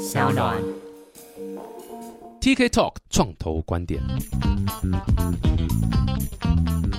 小暖。TK Talk 创投观点。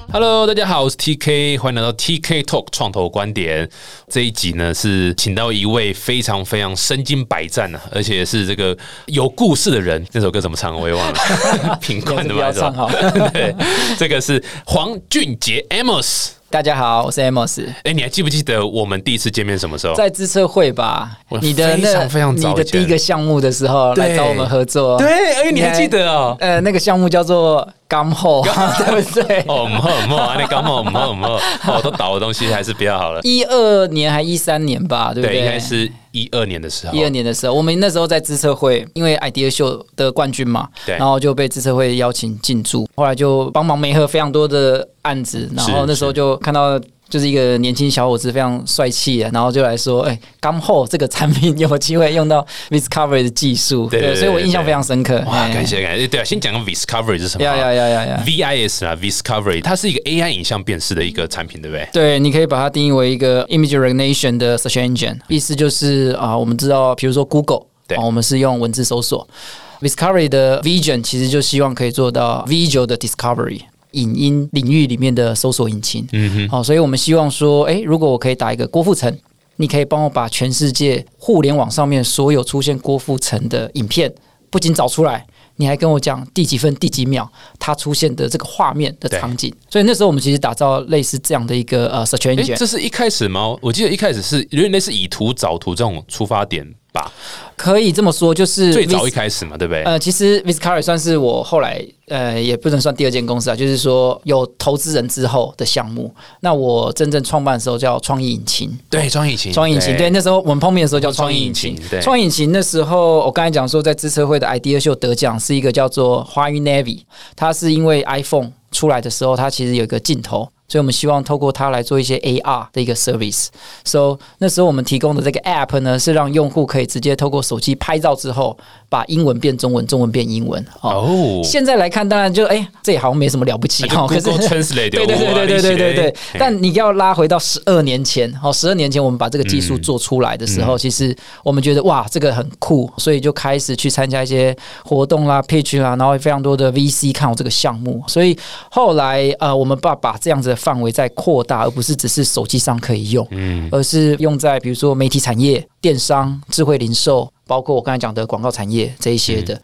Hello，大家好，我是 TK，欢迎来到 TK Talk 创投观点。这一集呢是请到一位非常非常身经百战啊，而且是这个有故事的人。这首歌怎么唱我也忘了，贫困的不吧？唱好。对，这个是黄俊杰 Amos。大家好，我是 Amos，哎，你还记不记得我们第一次见面什么时候？在资策会吧？你的非那常非常早你的第一个项目的时候对来找我们合作，对，哎，你还记得哦？呃，那个项目叫做刚后，对不对？哦，唔好唔好，啊，你刚好唔好唔好，哦，都倒的东西还是比较好了。一二年还一三年吧，对不对，对？应该是一二年的时候。一二年的时候，我们那时候在资策会，因为 idea 秀的冠军嘛，对然后就被资策会邀请进驻，后来就帮忙媒合非常多的案子，然后那时候就看到。就是一个年轻小伙子，非常帅气的，然后就来说：“哎、刚后这个产品有没机会用到 Discovery 的技术？”对所以我印象非常深刻。哇，哎感谢感谢。对啊，先讲个 Viscovery 是什么呀呀啊呀呀呀！？VIS 啊，Viscovery，它是一个 AI 影像辨识的一个产品，对不对？对，你可以把它定义为一个 image recognition 的 search engine，意思就是啊，我们知道，比如说 Google，对啊，我们是用文字搜索，Discovery 的 vision 其实就希望可以做到 visual 的 discovery。影音领域里面的搜索引擎，嗯哼，好、所以我们希望说，诶，如果我可以打一个郭富城，你可以帮我把全世界互联网上面所有出现郭富城的影片，不仅找出来，你还跟我讲第几分第几秒他出现的这个画面的场景。所以那时候我们其实打造类似这样的一个呃 search 哎，engine，这是一开始吗？我记得一开始是有点类似以图找图这种出发点吧，可以这么说，就是最早一开始嘛，对不对？呃，其实 Viscari 算是我后来呃，也不能算第二间公司啊，就是说有投资人之后的项目。那我真正创办的时候叫创意引擎，对，创意引擎，创意引擎，对，那时候我们碰面的时候叫创意引擎对。创意引擎那时候，我刚才讲说，在资策会的 idea 秀得奖是一个叫做华语 Navy，它是因为 iPhone 出来的时候，它其实有一个镜头。所以我们希望透过它来做一些 AR 的一个 service。So 那时候我们提供的这个 app 呢，是让用户可以直接透过手机拍照之后，把英文变中文，中文变英文。哦，哦，现在来看，当然就哎、这也好像没什么了不起那就哈。可是 Translate 对对对对对对对对。但你要拉回到十二年前，哦，十二年前我们把这个技术做出来的时候，其实我们觉得哇，这个很酷，所以就开始去参加一些活动啦、pitch 啦，然后非常多的 VC 看我这个项目，所以后来呃，我们把把这样子的范围再扩大，而不是只是手机上可以用，嗯，而是用在比如说媒体产业、电商、智慧零售，包括我刚才讲的广告产业这一些的。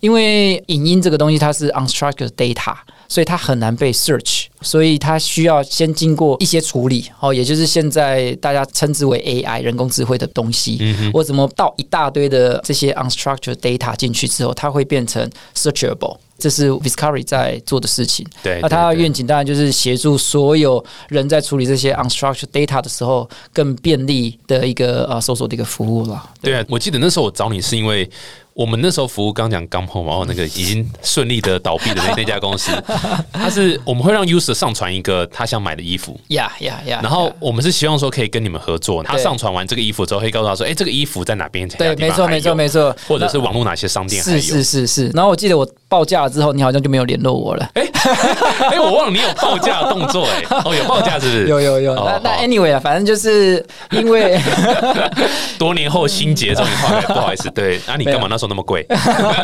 因为影音这个东西它是 unstructured data，所以它很难被 search，所以它需要先经过一些处理，哦，也就是现在大家称之为 AI 人工智慧的东西。嗯我怎么倒一大堆的这些 unstructured data 进去之后，它会变成 searchable。这是 Viscari 在做的事情。对，那它的愿景当然就是协助所有人在处理这些 unstructured data 的时候，更便利的一个呃搜索的一个服务了。对啊，我记得那时候我找你是因为我们那时候服务刚讲刚后嘛，然后那个已经顺利的倒闭的那 那家公司，它是我们会让 user 上传一个他想买的衣服，呀呀呀！然后我们是希望说可以跟你们合作，他上传完这个衣服之后，会告诉他说，哎，这个衣服在哪边？对，没错，没错，没错，或者是网络哪些商店还有是。是是是。然后我记得我报价了之后，你好像就没有联络我了。哎，我忘了你有报价的动作，哎，哦，有报价是不是？有有有。哦那那 anyway 啊，反正就是因为多年后心结终于化开，不好意思，对，啊，你干嘛那时候那么贵？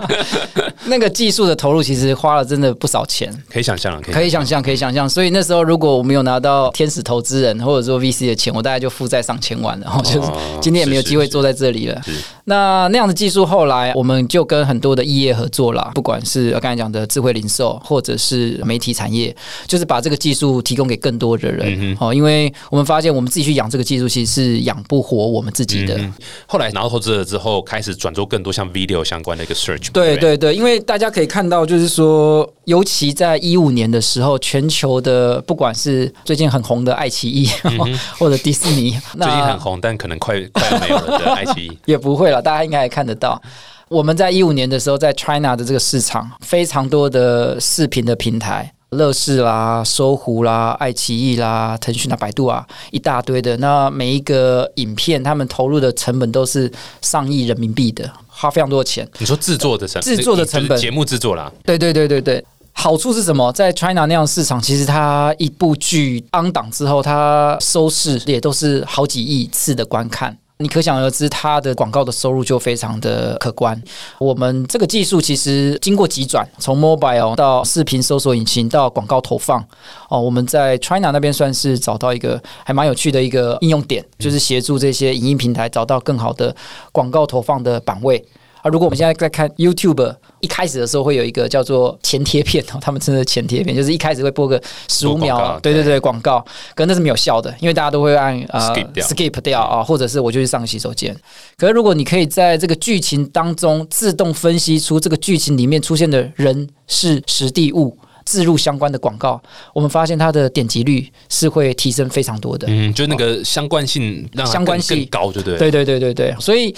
那个技术的投入，其实花了真的不少钱。可以想象了，可以想象，可以想象。所以那时候如果我没有拿到天使投资人或者说 VC 的钱，我大概就负债上千万了。然后就是今天也没有机会坐在这里了。是是那那样的技术后来我们就跟很多的异业合作啦，不管是刚才讲的智慧零售，或者是媒体产业，就是把这个技术提供给更多的人。哦，因为我们发现我们自己去养这个技术，其实是养不活我们自己的。嗯后来拿到投资了之后，开始转做更多像 video 相关的一个 search 对对对，因为大家可以看到，就是说，尤其在一五年的时候，全球的不管是最近很红的爱奇艺、或者迪士尼，嗯最近很红，但可能快快要没有了的爱奇艺。也不会了，大家应该也看得到。我们在一五年的时候，在 China 的这个市场，非常多的视频的平台。乐视啦、搜狐啦、爱奇艺啦、腾讯啊、百度啊，一大堆的。那每一个影片，他们投入的成本都是上亿人民币的，花非常多的钱。你说制作的成制作的成本节目制作啦，对对对对对。好处是什么？在 China 那样的市场，其实它一部剧 on 档之后，它收视也都是好几亿次的观看。你可想而知，它的广告的收入就非常的可观。我们这个技术其实经过急转，从 mobile 到视频搜索引擎到广告投放，哦，我们在 China 那边算是找到一个还蛮有趣的一个应用点，就是协助这些影音平台找到更好的广告投放的版位。啊，如果我们现在在看 YouTube，一开始的时候会有一个叫做前贴片哦，他们称的前贴片，就是一开始会播个十五秒，对对对，广告，可是那是没有效的，因为大家都会按呃 Skip 掉 skip 掉啊，或者是我就去上洗手间。可是如果你可以在这个剧情当中自动分析出这个剧情里面出现的人事实地物。置入相关的广告，我们发现它的点击率是会提升非常多的。嗯，就那个相关性让相关性更高，对不对？对对对对对，所以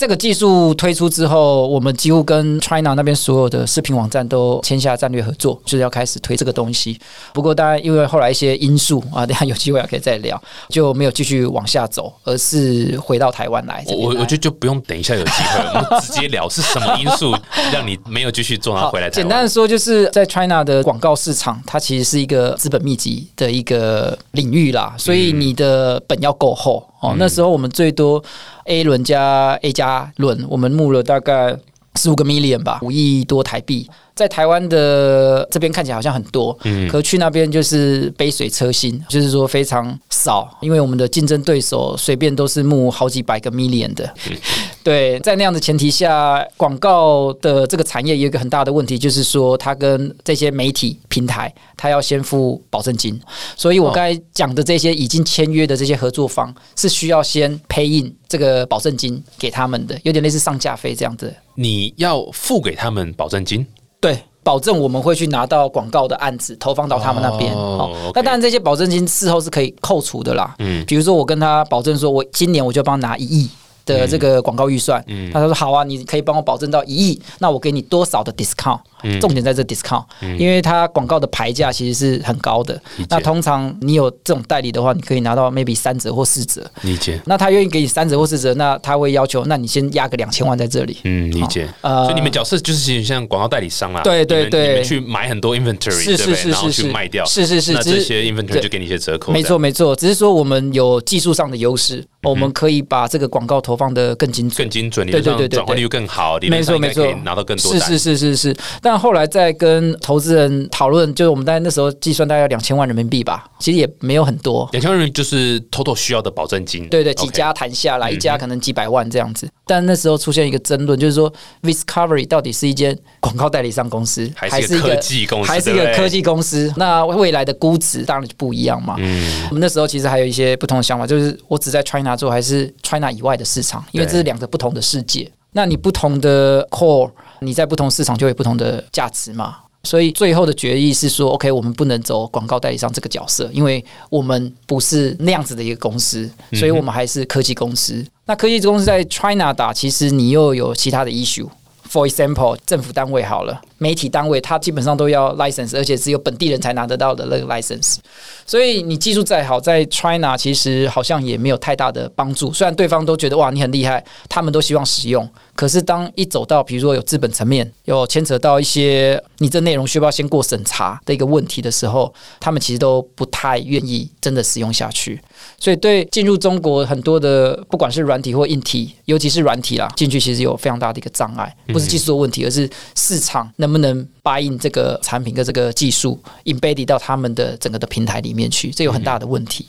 这个技术推出之后，我们几乎跟 China 那边所有的视频网站都签下战略合作，就是要开始推这个东西。不过当然因为后来一些因素啊，等下有机会也可以再聊，就没有继续往下走，而是回到台湾来。来我我我觉得就不用等一下有机会，我们直接聊是什么因素让你没有继续做，然后回来。简单的说，就是在 China 的广告市场，它其实是一个资本密集的一个领域啦，所以你的本要够厚哦。那时候我们最多 A 轮加 A 加轮，我们募了大概十五个 million 吧，五亿多台币。在台湾的这边看起来好像很多，嗯可去那边就是杯水车薪，就是说非常少，因为我们的竞争对手随便都是募好几百个 million 的。对，在那样的前提下，广告的这个产业有一个很大的问题，就是说它跟这些媒体平台，它要先付保证金。所以我刚才讲的这些已经签约的这些合作方，是需要先 pay in 这个保证金给他们的，有点类似上架费这样子。你要付给他们保证金，对，保证我们会去拿到广告的案子，投放到他们那边。哦哦 OK 那当然这些保证金事后是可以扣除的啦。嗯比如说我跟他保证说，我今年我就帮他拿一亿。的这个广告预算，嗯。他说好啊，你可以帮我保证到一亿，那我给你多少的 discount？、重嗯点在这 discount，、因为它广告的牌价其实是很高的。那通常你有这种代理的话，你可以拿到 maybe 三折或四折。理解，那他愿意给你三折或四折，那他会要求，那你先压个两千万在这里。嗯，理解。呃所以你们角色就是其实像广告代理商啦，对对对去买很多 inventory，是是对不对然后是是是去卖掉，是是是是那这些 inventory 就给你一些折扣，没错，没错，只是说我们有技术上的优势，我们可以把这个广告投放的更精准更。精准，理对论对对对转换率更好，没错没错拿到更多单。是是是是是。但后来再跟投资人讨论，就是我们大概那时候计算大概两千万人民币吧，其实也没有很多。两千万元就是 total 需要的保证金，对对，几家谈下来，一家可能几百万这样子。但那时候出现一个争论，就是说，Discovery 到底是一间广告代理商公司，还是一个科技公司还是一个科技公司？那未来的估值当然就不一样嘛。嗯，我们那时候其实还有一些不同的想法，就是我只在 China 做，还是 China 以外的市场，因为这是两个不同的世界。那你不同的 core，你在不同市场就有不同的价值嘛。所以最后的决议是说，OK，我们不能走广告代理商这个角色，因为我们不是那样子的一个公司，所以我们还是科技公司。那科技公司在 China 打，其实你又有其他的 issue。For example，政府单位好了，媒体单位它基本上都要 license，而且只有本地人才拿得到的那个 license。所以你技术再好，在 China 其实好像也没有太大的帮助。虽然对方都觉得哇你很厉害，他们都希望使用，可是当一走到比如说有资本层面，有牵扯到一些你这内容需不要先过审查的一个问题的时候，他们其实都不太愿意真的使用下去。所以对进入中国很多的不管是软体或硬体，尤其是软体啦，进去其实有非常大的一个障碍，不是技术的问题，而是市场能不能 buy in 这个产品跟这个技术 embed 到他们的整个的平台里面去，这有很大的问题。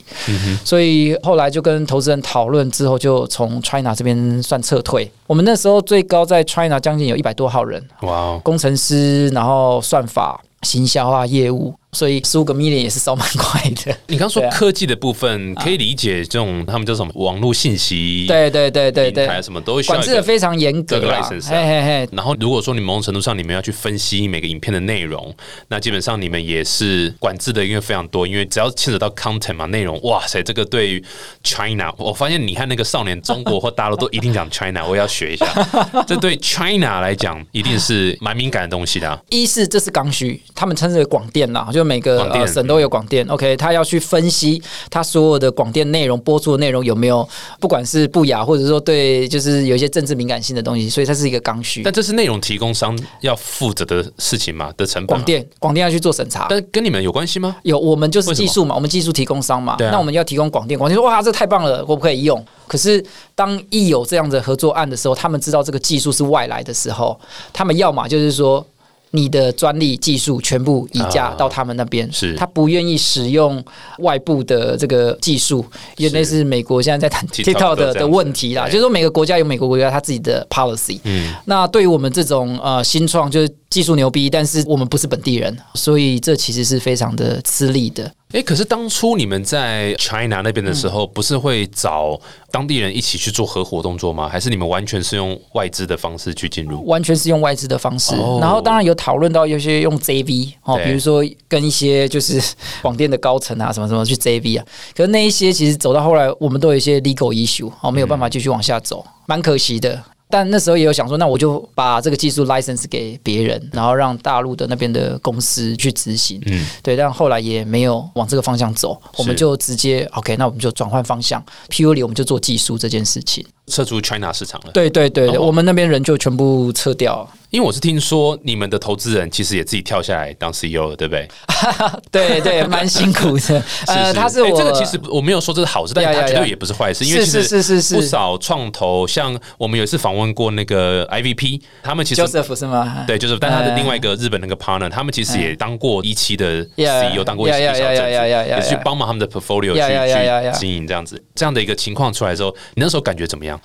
所以后来就跟投资人讨论之后，就从 China 这边算撤退。我们那时候最高在 China 将近有一百多号人，哇哦，工程师，然后算法、行销啊、业务，所以十五个 million 也是烧蛮快的。你刚说科技的部分，可以理解这种他们叫什么网络信息对对对对对。什么都会管制的非常严格这个啦 license 啊。嘿嘿嘿。然后，如果说你某种程度上你们要去分析每个影片的内容，那基本上你们也是管制的，因为非常多，因为只要牵扯到 content 嘛，内容，哇塞，这个对于 China，我发现你看那个少年中国或大陆都一定讲 China，我也要学一下，这对 China 来讲一定是蛮敏感的东西的啊、一是这是刚需，他们称之为广电啦，就就每个呃省都有广电，OK，他要去分析他所有的广电内容播出的内容有没有不管是不雅，或者说对就是有一些政治敏感性的东西，所以它是一个刚需。但这是内容提供商要负责的事情嘛的成本嘛，广电广电要去做审查，但跟你们有关系吗？有我们就是技术嘛，我们技术提供商嘛，啊那我们要提供广电，广电说哇这太棒了，可不可以用？可是当一有这样的合作案的时候，他们知道这个技术是外来的时候，他们要么就是说。你的专利技术全部移嫁啊。到他们那边，是。他不愿意使用外部的这个技术，因为那是美国现在在谈 TikTok 的的问题啦。就是说每个国家有每个国家他自己的 policy，嗯，那对于我们这种呃新创，就是技术牛逼，但是我们不是本地人，所以这其实是非常的吃力的。哎、可是当初你们在 China 那边的时嗯候，不是会找当地人一起去做合伙动作吗？还是你们完全是用外资的方式去进入？完全是用外资的方式，哦然后当然有讨论到有些用 JV 哦，比如说跟一些就是广电的高层啊什么什么去 JV 啊，可是那一些其实走到后来，我们都有一些 legal issue 哦，没有办法继续往下走，蛮可惜的。但那时候也有想说，那我就把这个技术 license 给别人，然后让大陆的那边的公司去执行。嗯，对，但后来也没有往这个方向走，我们就直接 OK，那我们就转换方向，purely 我们就做技术这件事情。撤出 China 市场了。对对对，哦我们那边人就全部撤掉。因为我是听说你们的投资人其实也自己跳下来当 CEO 了，对不对？对对，蛮辛苦的。呃，是他是我哎这个其实我没有说这是好事，但呀呀呀它绝对也不是坏事，因为是是其实是是是不少创投，像我们有一次访问过那个 IVP，他们其实 Joseph 是吗？对，就是但他的哎另外一个日本那个 partner，他们其实也当过一期的 CEO，当过一期的小 yeah, 阵 yeah, yeah, 子，也是去帮忙他们的 portfolio 去.去经营这样子，这样的一个情况出来之后，你那时候感觉怎么样？Yeah.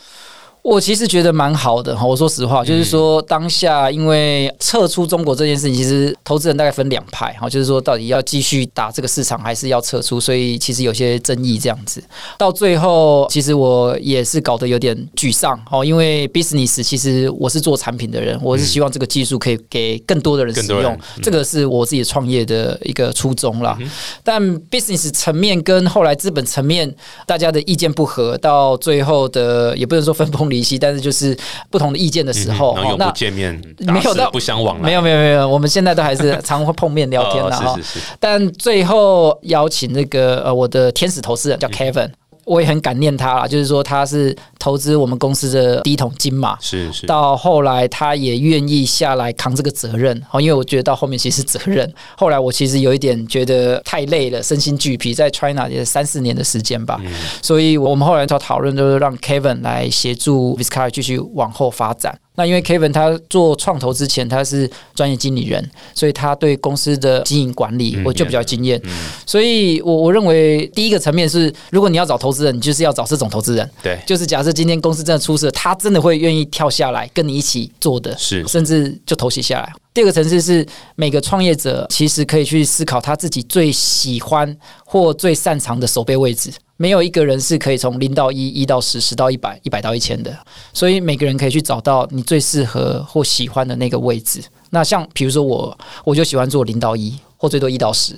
我其实觉得蛮好的哈。我说实话，就是说当下因为撤出中国这件事情，其实投资人大概分两派哈，就是说到底要继续打这个市场，还是要撤出，所以其实有些争议这样子。到最后，其实我也是搞得有点沮丧哦，因为 business 其实我是做产品的人，我是希望这个技术可以给更多的人使用这个是我自己创业的一个初衷啦。但 business 层面跟后来资本层面大家的意见不合，到最后的也不能说分崩离析，但是就是不同的意见的时候，那不见面，没有到不相往来，没有没有没有，我们现在都还是 常会碰面聊天的哈。但最后邀请那个呃我的天使投资人叫 Kevin，我也很感念他啦，就是说他是投资我们公司的第一桶金嘛。是是，到后来，他也愿意下来扛这个责任，哦，因为我觉得到后面其实是责任。后来我其实有一点觉得太累了，身心俱疲，在 China 也三四年的时间吧，所以我们后来就讨论，就是让 Kevin 来协助 Viscara 继续往后发展。那因为 Kevin 他做创投之前他是专业经理人，所以他对公司的经营管理我就比较经验。所以我我认为第一个层面是，如果你要找投资人，你就是要找这种投资人。对，就是假设今天公司真的出事，他真的会愿意跳下来跟你一起做的，是甚至就投袭下来。第二个层次是每个创业者其实可以去思考他自己最喜欢或最擅长的手背位置。没有一个人是可以从零到一、一到十、十到一百、一百到一千的，所以每个人可以去找到你最适合或喜欢的那个位置。那像比如说我，我就喜欢做零到一，或最多一到十。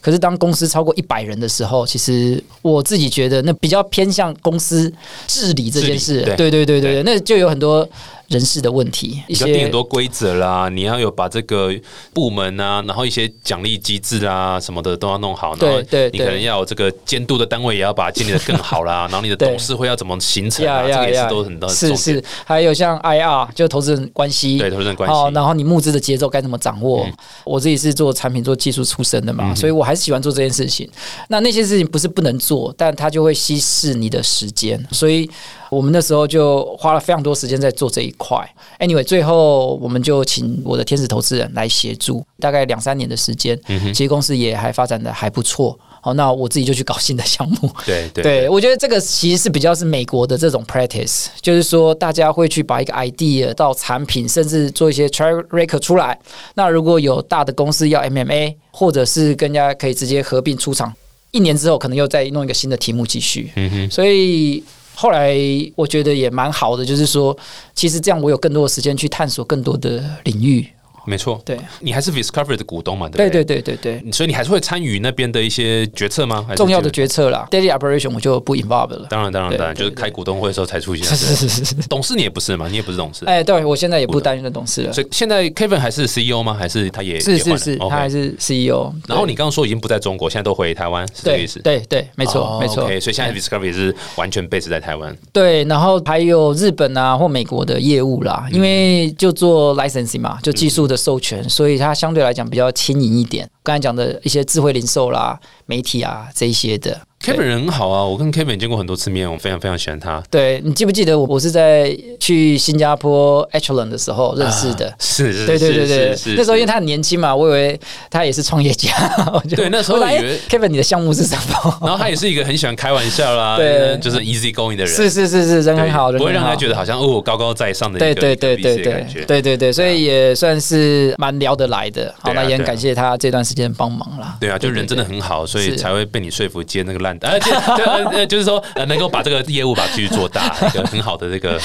可是当公司超过一百人的时候，其实我自己觉得那比较偏向公司治理这件事。对对对对对，那就有很多人事的问题，一你要定些很多规则啦，你要有把这个部门啊，然后一些奖励机制啊什么的都要弄好，然后对对你可能要有这个监督的单位也要把它建立的更好啦，然后你的董事会要怎么形成啊，这个也是都很多很是是，还有像 IR 就投资人关系，对投资人关系。然后你募资的节奏该怎么掌握？我自己是做产品做技术出身的嘛，所以我还是喜欢做这件事情。那那些事情不是不能做，但它就会稀释你的时间，所以我们那时候就花了非常多时间在做这一块。Anyway，最后我们就请我的天使投资人来协助，大概两三年的时间，其实公司也还发展的还不错。好，那我自己就去搞新的项目。对对对，我觉得这个其实是比较是美国的这种 practice，就是说大家会去把一个 idea 到产品，甚至做一些 track record 出来。那如果有大的公司要 MMA，或者是跟人家可以直接合并出厂，一年之后可能又再弄一个新的题目继续。嗯哼，所以后来我觉得也蛮好的，就是说，其实这样我有更多的时间去探索更多的领域。没错，对，你还是 Discovery 的股东嘛，对不对对对对对对，所以你还是会参与那边的一些决策吗？还是重要的决策啦，daily operation 我就不 involve 了。当然当然当然，就是开股东会的时候才出现。是是是是是。董事你也不是嘛，你也不是董事。哎，对我现在也不担任董事了。所以现在 Kevin 还是 CEO 吗？还是他也是是是，他还是 CEO。然后你刚刚说已经不在中国，现在都回台湾，是这个意思？对对，没错哦没错。所以现在 Discovery 是完全 base 在台湾。对，然后还有日本啊或美国的业务啦，因为就做 licensing 嘛，就技术的授权，所以它相对来讲比较轻盈一点。刚才讲的一些智慧零售啦、媒体啊这一些的。Kevin 人很好啊，我跟 Kevin 见过很多次面，我非常非常喜欢他。对你记不记得我我是在去新加坡 Echelon 的时候认识的？啊是是，对对对对那时候因为他很年轻嘛，我以为他也是创业家。对那时候我说哎以为 Kevin 你的项目是什么？然后他也是一个很喜欢开玩笑啦，对就是 easy going 的人，是是是是，人很好，人不会让他觉得好像哦高高在上的一对个对对对对。对对对，所以也算是蛮聊得来的。好，那也很感谢他这段时间帮忙啦。对啊，就人真的很好，所以才会被你说服接那个烂单，而且就呃 呃就是说呃能够把这个业务把它继续做大，一个很好的这个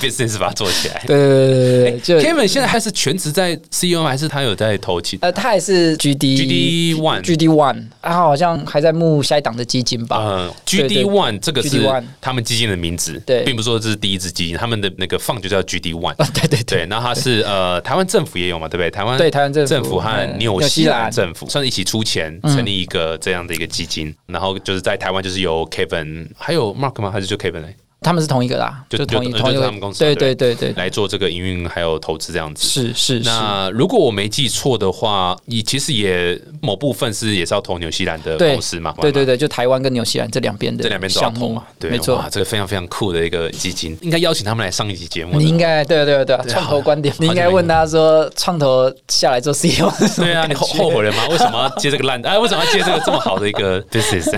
business 把它做起来。对对对对对，就 Kevin 现在还是全职在 CEO，吗？还是他有在投其？呃，他也是 GD GD One GD One，他好像还在募下一档的基金吧？嗯 GD One 这个是他们基金的名字，对。并不是说这是第一支基金，他们的那个放就叫 GD One。啊，对对。对，然后它是呃，台湾政府也有嘛，对不对？台湾对台湾政府和嗯纽西兰兰政府。算是一起出钱成立一个这样的一个基金，然后就是在台湾就是由 Kevin 还有 Mark 吗？还是就 Kevin 来他们是同一个啦，就就同一就同一个他们公司对对对对对，来做这个营运还有投资这样子？是是是。那如果我没记错的话，你其实也某部分是也是要投纽西兰的公司嘛？对对对，就台湾跟纽西兰这两边的这两边都要项目投嘛？对，没错，。这个非常非常酷的一个基金，应该邀请他们来上一集节目。你应该对对对，创投观点，你应该问他说，创投下来做 CEO 对啊，你后后悔了吗？为什么要接这个烂？哎，为什么要接这个这么好的一个 business？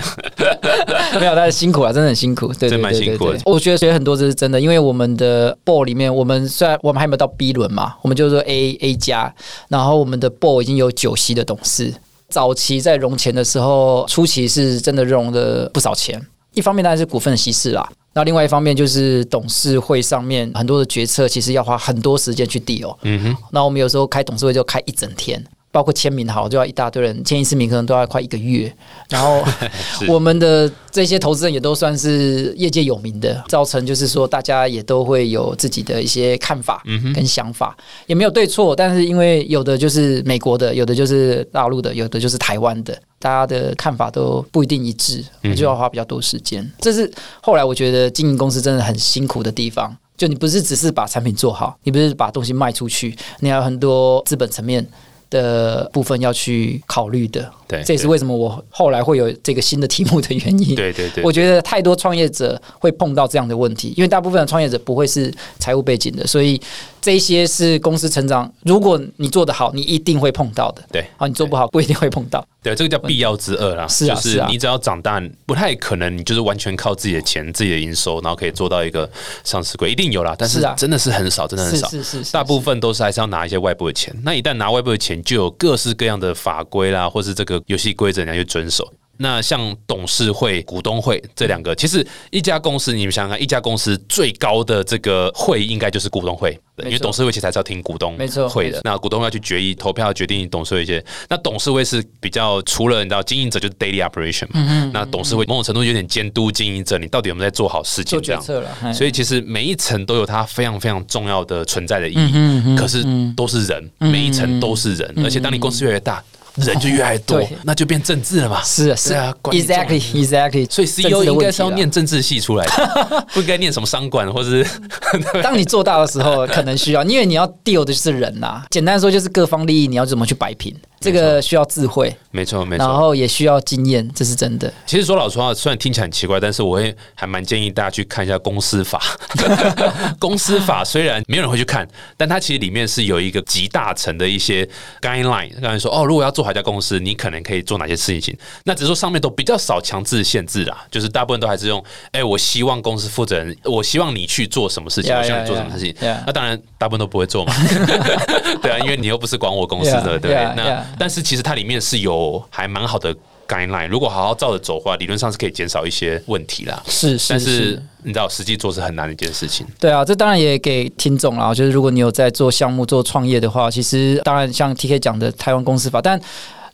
没有，但是辛苦啊，真的很辛苦，对对真蛮对对辛苦的对。我觉得学很多这是真的，因为我们的 ball 里面，我们虽然我们还没有到 B 轮嘛，我们就是说 A A 加，然后我们的 ball 已经有九席的董事。早期在融钱的时候，初期是真的融了不少钱。一方面当然是股份的稀释啦，那另外一方面就是董事会上面很多的决策，其实要花很多时间去 deal。嗯哼，那我们有时候开董事会就开一整天，包括签名好就要一大堆人，签一次名可能都要快一个月。然后 我们的这些投资人也都算是业界有名的，造成就是说大家也都会有自己的一些看法跟想法，也没有对错，但是因为有的就是美国的，有的就是大陆的，有的就是台湾的。大家的看法都不一定一致，就要花比较多时间。这是后来我觉得经营公司真的很辛苦的地方。就你不是只是把产品做好，你不是把东西卖出去，你还有很多资本层面的部分要去考虑的。对这也是为什么我后来会有这个新的题目的原因。对对对，我觉得太多创业者会碰到这样的问题，因为大部分的创业者不会是财务背景的，所以这些是公司成长。如果你做得好，你一定会碰到的。对好，你做不好不一定会碰到。对，这个叫必要之恶啦。是啊就是啊你只要长大，不太可能你就是完全靠自己的钱、自己的营收，然后可以做到一个上市柜，一定有啦，但是真的是很少，真的很是少。是是是，大部分都是还是要拿一些外部的钱。那一旦拿外部的钱，就有各式各样的法规啦，或是这个游戏规则你要去遵守。那像董事会、股东会这两个，其实一家公司，你们想想看，一家公司最高的这个会应该就是股东会，因为董事会其实还是要听股东没错会。的那股东要去决议、投票决定董事会一些。那董事会是比较除了你知道经营者就是 daily operation 嘛，那董事会某种程度有点监督经营者，你到底有没有在做好事情这样。所以其实每一层都有它非常非常重要的存在的意嗯义，可是都是人，每一层都是人，而且当你公司越来越大，人就越来越多对，那就变政治了嘛。是啊是啊。管，exactly exactly。所以 CEO 应该是要念政治系出来的，不应该念什么商管或是 当你做大的时候，可能需要，因为你要 deal 的就是人呐、简单说就是各方利益，你要怎么去摆平，这个需要智慧，没错没错然错。后也需要经验，这是真的。其实说老实话，虽然听起来很奇怪，但是我会还蛮建议大家去看一下公司法。公司法虽然没有人会去看，但它其实里面是有一个集大成的一些 guideline。刚才说哦，如果要做好一家公司，你可能可以做哪些事情？那只是说上面都比较少强制限制啦，就是大部分都还是用，哎、我希望公司负责人，我希望你去做什么事情 Yeah, 我希望你做什么事情。yeah. 那当然，大部分都不会做嘛。对啊，因为你又不是管我公司的对不对 yeah, 那.但是其实它里面是有还蛮好的 guideline，如果好好照着走的话，理论上是可以减少一些问题啦。是是但是是。你知道，实际做是很难的一件事情。对啊，这当然也给听众啦。就是如果你有在做项目、做创业的话，其实当然像 T K 讲的台湾公司法，但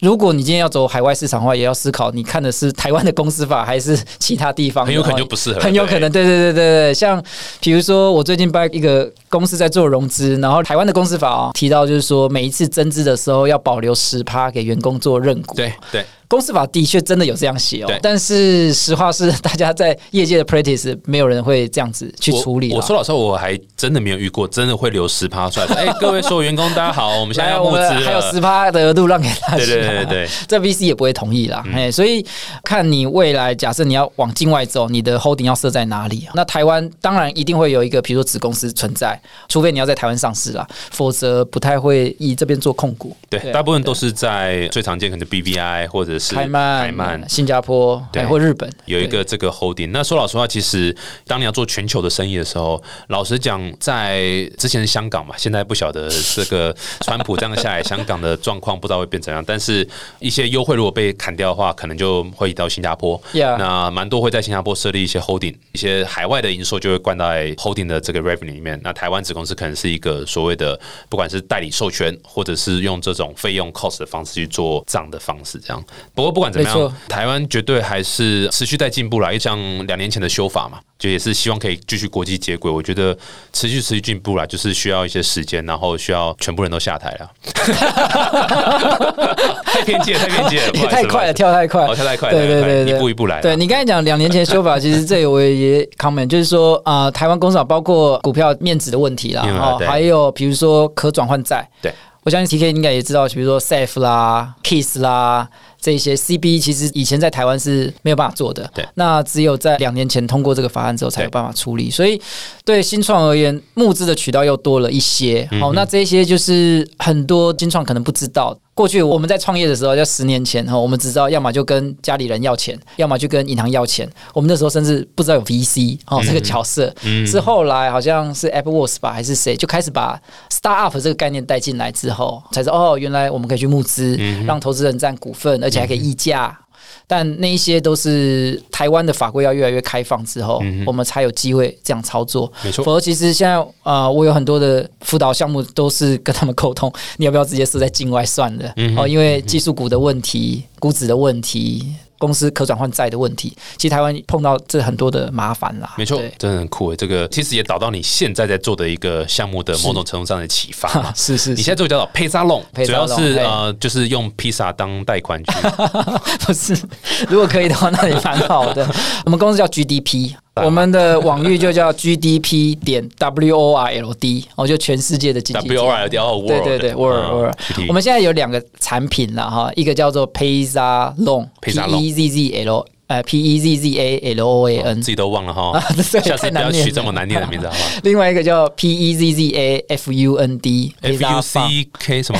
如果你今天要走海外市场的话，也要思考你看的是台湾的公司法还是其他地方，很有可能就不适合很有可能，对对对对对。像比如说，我最近帮一个公司在做融资，然后台湾的公司法哦提到就是说，每一次增资的时候要保留十趴给员工做认股。对对，公司法的确真的有这样写哦，但是实话是，大家在业界的 practice 没有人会这样子去处理。我我说老实话，我还真的没有遇过，真的会留十趴出来说。哎、各位所有员工，大家好，我们现在要募资了，还有十趴的额度让给大家。对对对对对，这 VC 也不会同意啦。嗯哎、所以看你未来，假设你要往境外走，你的 holding 要设在哪里？那台湾当然一定会有一个，比如说子公司存在，除非你要在台湾上市啦，否则不太会以这边做控股。对，大部分都是在最常见可能 BVI 或者是台曼、台曼新加坡，对哎或日本有一个这个 holding。那说老实话，其实当你要做全球的生意的时候，老实讲，在之前是香港嘛，现在不晓得这个 川普这样下来，香港的状况不知道会变怎样。但是一些优惠如果被砍掉的话，可能就会移到新加坡。那蛮多会在新加坡设立一些 holding，一些海外的营收就会灌在 holding 的这个 revenue 里面。那台湾子公司可能是一个所谓的，不管是代理授权，或者是用这种费用 cost 的方式去做账的方式，这样。不过不管怎么样，台湾绝对还是持续在进步啦。因为像两年前的修法嘛，就也是希望可以继续国际接轨。我觉得持续持续进步啦，就是需要一些时间，然后需要全部人都下台了。太偏激了，太偏激了，太快了，跳太快，哦，跳太快，对对对对，一步一步来啦。对你刚才讲两年前修法，其实这个我也 comment，就是说啊、呃台湾工厂包括股票面值的问题啦，哦，还有比如说可转换债，对，我相信 TK 应该也知道，比如说 Safe 啦、Kiss 啦。这些 CB 其实以前在台湾是没有办法做的，对那只有在两年前通过这个法案之后才有对办法处理，所以对新创而言，募资的渠道又多了一些。嗯好、那这些就是很多新创可能不知道。过去我们在创业的时候，在十年前哈，我们只知道要么就跟家里人要钱，要么就跟银行要钱。我们那时候甚至不知道有 VC 哦、这个角色，是后来好像是 Apple Watch 吧还是谁就开始把 Startup 这个概念带进来之后，才知道哦，原来我们可以去募资，让投资人占股份，而且还可以溢价。但那一些都是台湾的法规要越来越开放之后，我们才有机会这样操作。没错否则其实现在呃，我有很多的辅导项目都是跟他们沟通，你要不要直接设在境外算了？嗯哦，因为技术股的问题、估值的问题。公司可转换债的问题，其实台湾碰到这很多的麻烦啦。没错，真的很酷诶。这个其实也导到你现在在做的一个项目的某种程度上的启发 嘛。是是是，你现在做叫做披萨龙，披萨主要是呃，就是用披萨当贷款去。不是，如果可以的话，那也蛮好的。我们公司叫 GDP，我们的网域就叫 GDP 点 W O R L D，哦，就全世界的经济。WORLD 哦对，World，对对，World 嗯 World。我们现在有两个产品了哈，一个叫做 Payza Loan，P E Z Z L 呃 P E Z Z A L O A 自己都忘了哈啊，下次不要取这么难念的名字好不好另外一个叫 P E Z Z A F U N D？F U C K 什么？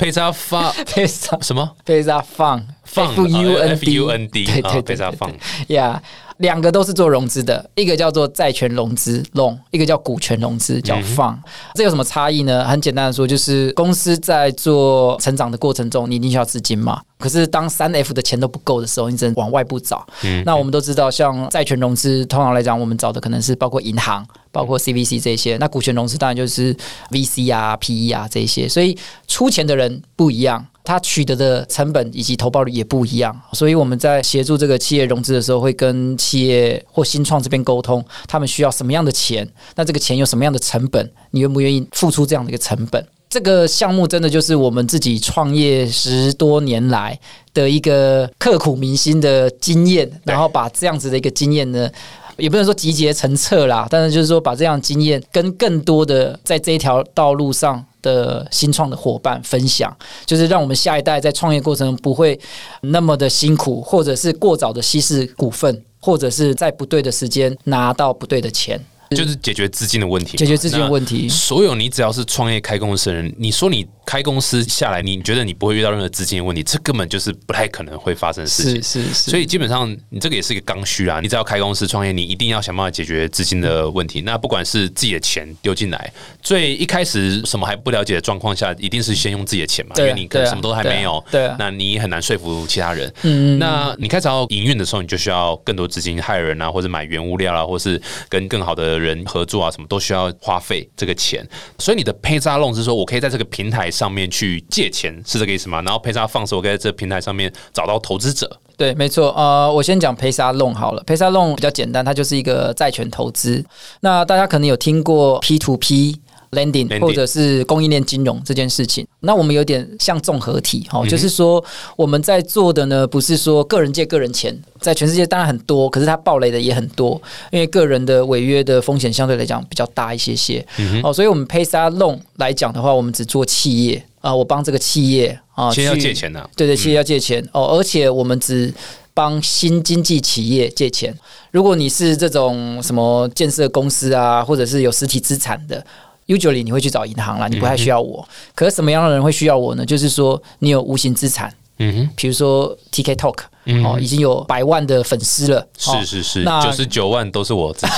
披萨放 Payza 什么？Payza Fund 放 F U N F U N D 对对对披萨放。呀两个都是做融资的，一个叫做债权融资 loan，一个叫股权融资叫 fund。这有什么差异呢？很简单的说，就是公司在做成长的过程中，你一定需要资金嘛。可是当三 F 的钱都不够的时候，你只能往外部找。那我们都知道，像债权融资，通常来讲，我们找的可能是包括银行、包括 CVC 这些。那股权融资当然就是 VC 啊、PE 啊这些。所以出钱的人不一样。他取得的成本以及投报率也不一样，所以我们在协助这个企业融资的时候，会跟企业或新创这边沟通，他们需要什么样的钱，那这个钱有什么样的成本，你愿不愿意付出这样的一个成本？这个项目真的就是我们自己创业十多年来的一个刻苦铭心的经验，然后把这样子的一个经验呢。也不能说集结成册啦，但是就是说把这样经验跟更多的在这一条道路上的新创的伙伴分享，就是让我们下一代在创业过程中不会那么的辛苦，或者是过早的稀释股份，或者是在不对的时间拿到不对的钱，就是解决资金的问题，解决资金的问题所有你只要是创业开公司的人，你说你开公司下来，你觉得你不会遇到任何资金的问题，这根本就是不太可能会发生的事情。是是是，所以基本上你这个也是一个刚需啊！你只要开公司创业，你一定要想办法解决资金的问题。那不管是自己的钱丢进来，最一开始什么还不了解的状况下，一定是先用自己的钱嘛，因为你可能什么都还没有，对啊那你很难说服其他人。嗯，那你开始要营运的时候，你就需要更多资金，害人啊，或者买原物料啊，或是跟更好的人合作啊，什么都需要花费这个钱。所以你的 Pay 扎 Loan 是说我可以在这个平台上面去借钱，是这个意思吗？然后 Pay 扎放手我可以在这个平台上面找到投资者。对，没错。呃，我先讲 Paysa Loan 好了，Paysa Loan 比较简单，它就是一个债权投资。那大家可能有听过 P to P。Lending 或者是供应链金融这件事情，那我们有点像综合体哈，就是说我们在做的呢，不是说个人借个人钱，在全世界当然很多，可是它暴雷的也很多，因为个人的违约的风险相对来讲比较大一些些。哦，所以我们 Paysa Loan 来讲的话，我们只做企业啊，我帮这个企业啊，去借钱呢、对对，企业要借钱、哦，而且我们只帮新经济企业借钱。如果你是这种什么建设公司啊，或者是有实体资产的。Usually 你会去找银行啦，你不太需要我。可是什么样的人会需要我呢？就是说你有无形资产，嗯哼，比如说 TK Talk 哦，已经有百万的粉丝了，哦是是是，那九十九万都是我自己。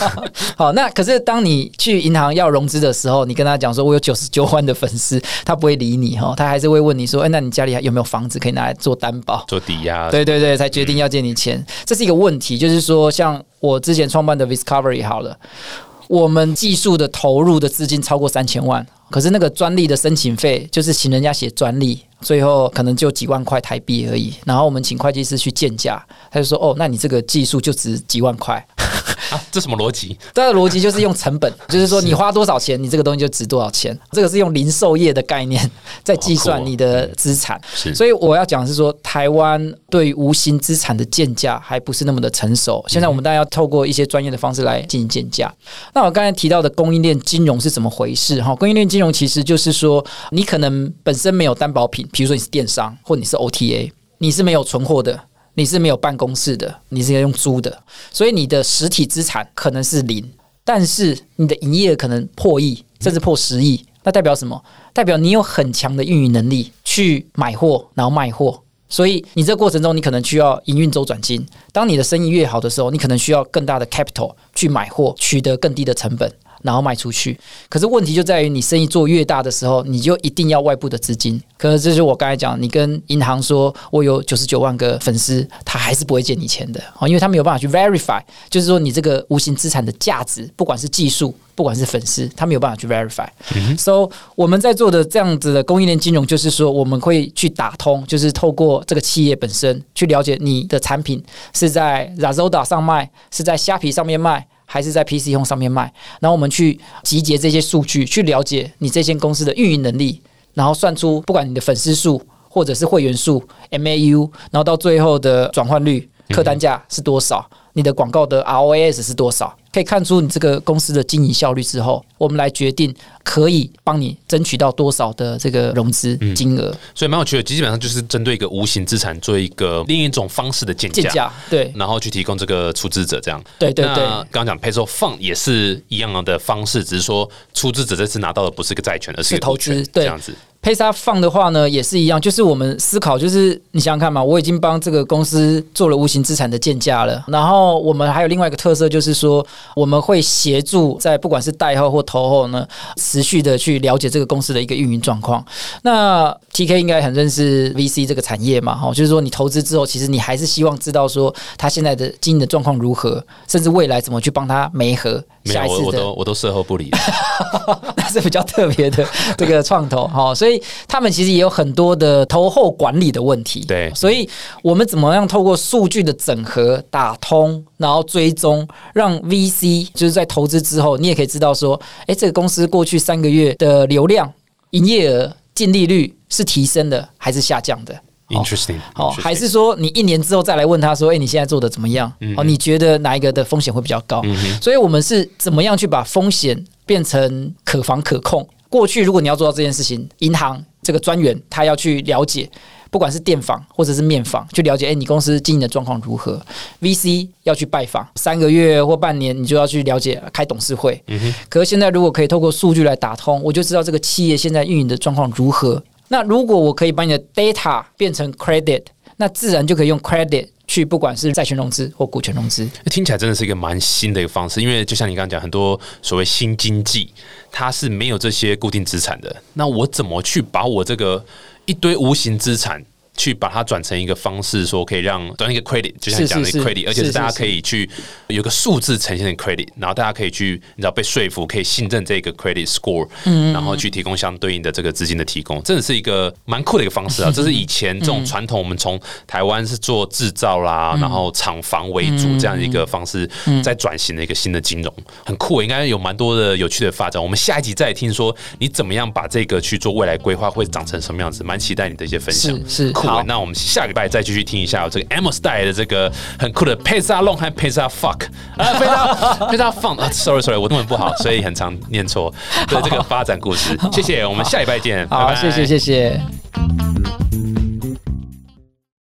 好，那可是当你去银行要融资的时候，你跟他讲说我有九十九万的粉丝，他不会理你哈，他还是会问你说，哎、那你家里还有没有房子可以拿来做担保？做抵押，对对对，才决定要借你钱，这是一个问题。就是说，像我之前创办的 Discovery 好了，我们技术的投入的资金超过三千万，可是那个专利的申请费，就是请人家写专利，最后可能就几万块台币而已。然后我们请会计师去鉴价，他就说：“哦，那你这个技术就值几万块。”啊，这什么逻辑？它的逻辑就是用成本，就是说你花多少钱，你这个东西就值多少钱。这个是用零售业的概念 在计算你的资产。是所以我要讲是说，台湾对无形资产的建价还不是那么的成熟。现在我们当然要透过一些专业的方式来进行建价。那我刚才提到的供应链金融是怎么回事？哈，供应链金融其实就是说，你可能本身没有担保品，比如说你是电商或你是 OTA，你是没有存货的。你是没有办公室的，你是要用租的，所以你的实体资产可能是零，但是你的营业可能破亿，甚至破十亿。那代表什么？代表你有很强的运营能力去买货，然后卖货。所以你这过程中，你可能需要营运周转金。当你的生意越好的时候，你可能需要更大的 capital 去买货，取得更低的成本。然后卖出去，可是问题就在于你生意做越大的时候，你就一定要外部的资金。可是这就是我刚才讲，你跟银行说我有九十九万个粉丝，他还是不会借你钱的啊，因为他没有办法去 verify，就是说你这个无形资产的价值，不管是技术，不管是粉丝，他没有办法去 verify。So 我们在做的这样子的供应链金融，就是说我们会去打通，就是透过这个企业本身去了解你的产品是在 Lazada 上卖，是在虾皮上面卖。还是在 PC 用上面卖，然后我们去集结这些数据，去了解你这间公司的运营能力，然后算出不管你的粉丝数或者是会员数 MAU，然后到最后的转换率、客单价是多少，你的广告的 ROAS 是多少，可以看出你这个公司的经营效率之后，我们来决定可以帮你争取到多少的这个融资金额。所以蛮有趣的，基本上就是针对一个无形资产做一个另一种方式的建价，对然后去提供这个出资者这样。对对对那刚刚讲 Peso Fund 也是一样的方式，只是说出资者这次拿到的不是个债权，而是一个是投资对这样子。配沙放的话呢，也是一样，就是我们思考，就是你想想看嘛，我已经帮这个公司做了无形资产的建价了，然后我们还有另外一个特色，就是说我们会协助在不管是贷后或投后呢，持续的去了解这个公司的一个运营状况。那 TK 应该很认识 VC 这个产业嘛，哈，就是说你投资之后，其实你还是希望知道说他现在的经营的状况如何，甚至未来怎么去帮他媒合一次的都我都事后不理。那是比较特别的这个创投哈，所以他们其实也有很多的投后管理的问题。对所以我们怎么样透过数据的整合、打通，然后追踪，让 VC 就是在投资之后，你也可以知道说，哎，这个公司过去三个月的流量、营业额、净利率是提升的还是下降的？Interesting，好还是说你一年之后再来问他说：“哎、你现在做的怎么样？哦，你觉得哪一个的风险会比较高？”所以，我们是怎么样去把风险变成可防可控？过去，如果你要做到这件事情，银行这个专员他要去了解不管是电访或者是面访，去了解哎你公司经营的状况如何。VC 要去拜访，三个月或半年，你就要去了解开董事会。可是现在如果可以透过数据来打通，我就知道这个企业现在运营的状况如何。那如果我可以把你的 data 变成 credit，那自然就可以用 credit 去不管是债权融资或股权融资。听起来真的是一个蛮新的一个方式，因为就像你刚刚讲，很多所谓新经济，它是没有这些固定资产的。那我怎么去把我这个一堆无形资产？去把它转成一个方式，说可以让转一个 credit，就像你讲的 credit，而且是大家可以去有个数字呈现的 credit，然后大家可以去你知道被说服，可以信任这个 credit score，然后去提供相对应的这个资金的提供，真的是一个蛮酷的一个方式啊！这是以前这种传统，我们从台湾是做制造啦，然后厂房为主这样一个方式，在转型的一个新的金融，很酷，应该有蛮多的有趣的发展。我们下一集再听说你怎么样把这个去做未来规划，会长成什么样子，蛮期待你的一些分享，是酷。好，那我们下礼拜再继续听一下这个 Amos 带来的这个很酷的 Pizza Long 和 Pizza Fuck 啊，Pizza Pizza Fun 啊，Sorry Sorry，我中文不好，所以很常念错 对这个发展故事。谢谢，我们下礼拜见，好，谢谢谢谢。